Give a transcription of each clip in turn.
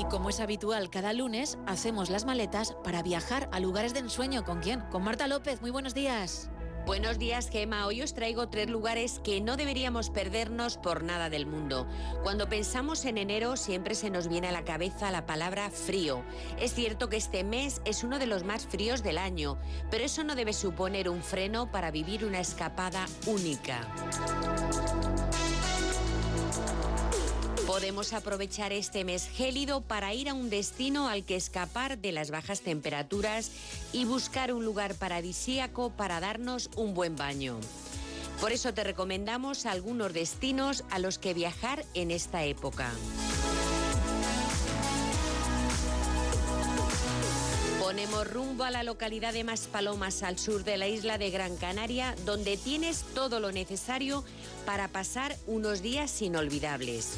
Y como es habitual, cada lunes hacemos las maletas para viajar a lugares de ensueño. ¿Con quién? Con Marta López. Muy buenos días. Buenos días, Gema. Hoy os traigo tres lugares que no deberíamos perdernos por nada del mundo. Cuando pensamos en enero siempre se nos viene a la cabeza la palabra frío. Es cierto que este mes es uno de los más fríos del año, pero eso no debe suponer un freno para vivir una escapada única. Podemos aprovechar este mes gélido para ir a un destino al que escapar de las bajas temperaturas y buscar un lugar paradisíaco para darnos un buen baño. Por eso te recomendamos algunos destinos a los que viajar en esta época. Ponemos rumbo a la localidad de Maspalomas, al sur de la isla de Gran Canaria, donde tienes todo lo necesario para pasar unos días inolvidables.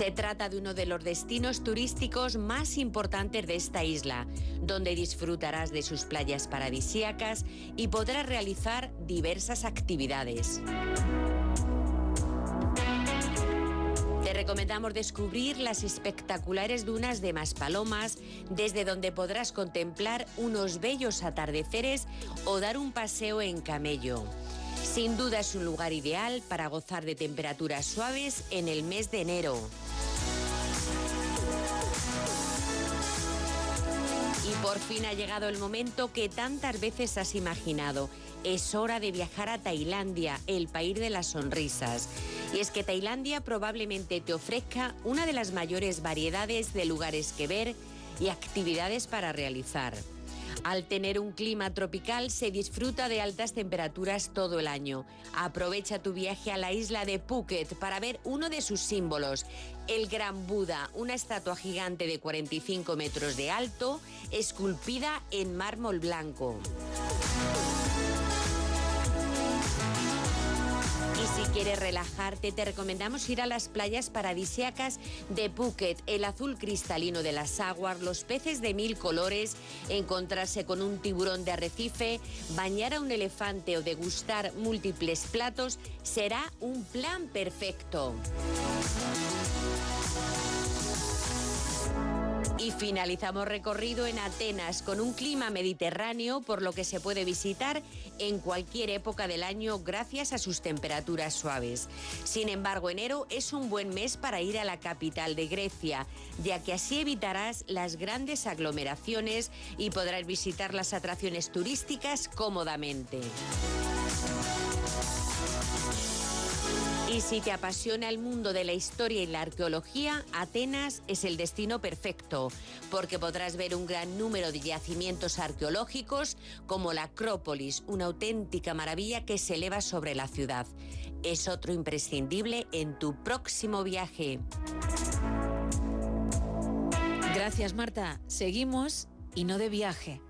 Se trata de uno de los destinos turísticos más importantes de esta isla, donde disfrutarás de sus playas paradisíacas y podrás realizar diversas actividades. Te recomendamos descubrir las espectaculares dunas de Maspalomas, desde donde podrás contemplar unos bellos atardeceres o dar un paseo en camello. Sin duda es un lugar ideal para gozar de temperaturas suaves en el mes de enero. Por fin ha llegado el momento que tantas veces has imaginado. Es hora de viajar a Tailandia, el país de las sonrisas. Y es que Tailandia probablemente te ofrezca una de las mayores variedades de lugares que ver y actividades para realizar. Al tener un clima tropical se disfruta de altas temperaturas todo el año. Aprovecha tu viaje a la isla de Phuket para ver uno de sus símbolos, el Gran Buda, una estatua gigante de 45 metros de alto, esculpida en mármol blanco. Quieres relajarte, te recomendamos ir a las playas paradisíacas de Phuket, el azul cristalino de las aguas, los peces de mil colores, encontrarse con un tiburón de arrecife, bañar a un elefante o degustar múltiples platos, será un plan perfecto. Finalizamos recorrido en Atenas con un clima mediterráneo, por lo que se puede visitar en cualquier época del año gracias a sus temperaturas suaves. Sin embargo, enero es un buen mes para ir a la capital de Grecia, ya que así evitarás las grandes aglomeraciones y podrás visitar las atracciones turísticas cómodamente. Si te apasiona el mundo de la historia y la arqueología, Atenas es el destino perfecto, porque podrás ver un gran número de yacimientos arqueológicos como la Acrópolis, una auténtica maravilla que se eleva sobre la ciudad. Es otro imprescindible en tu próximo viaje. Gracias Marta. Seguimos y no de viaje.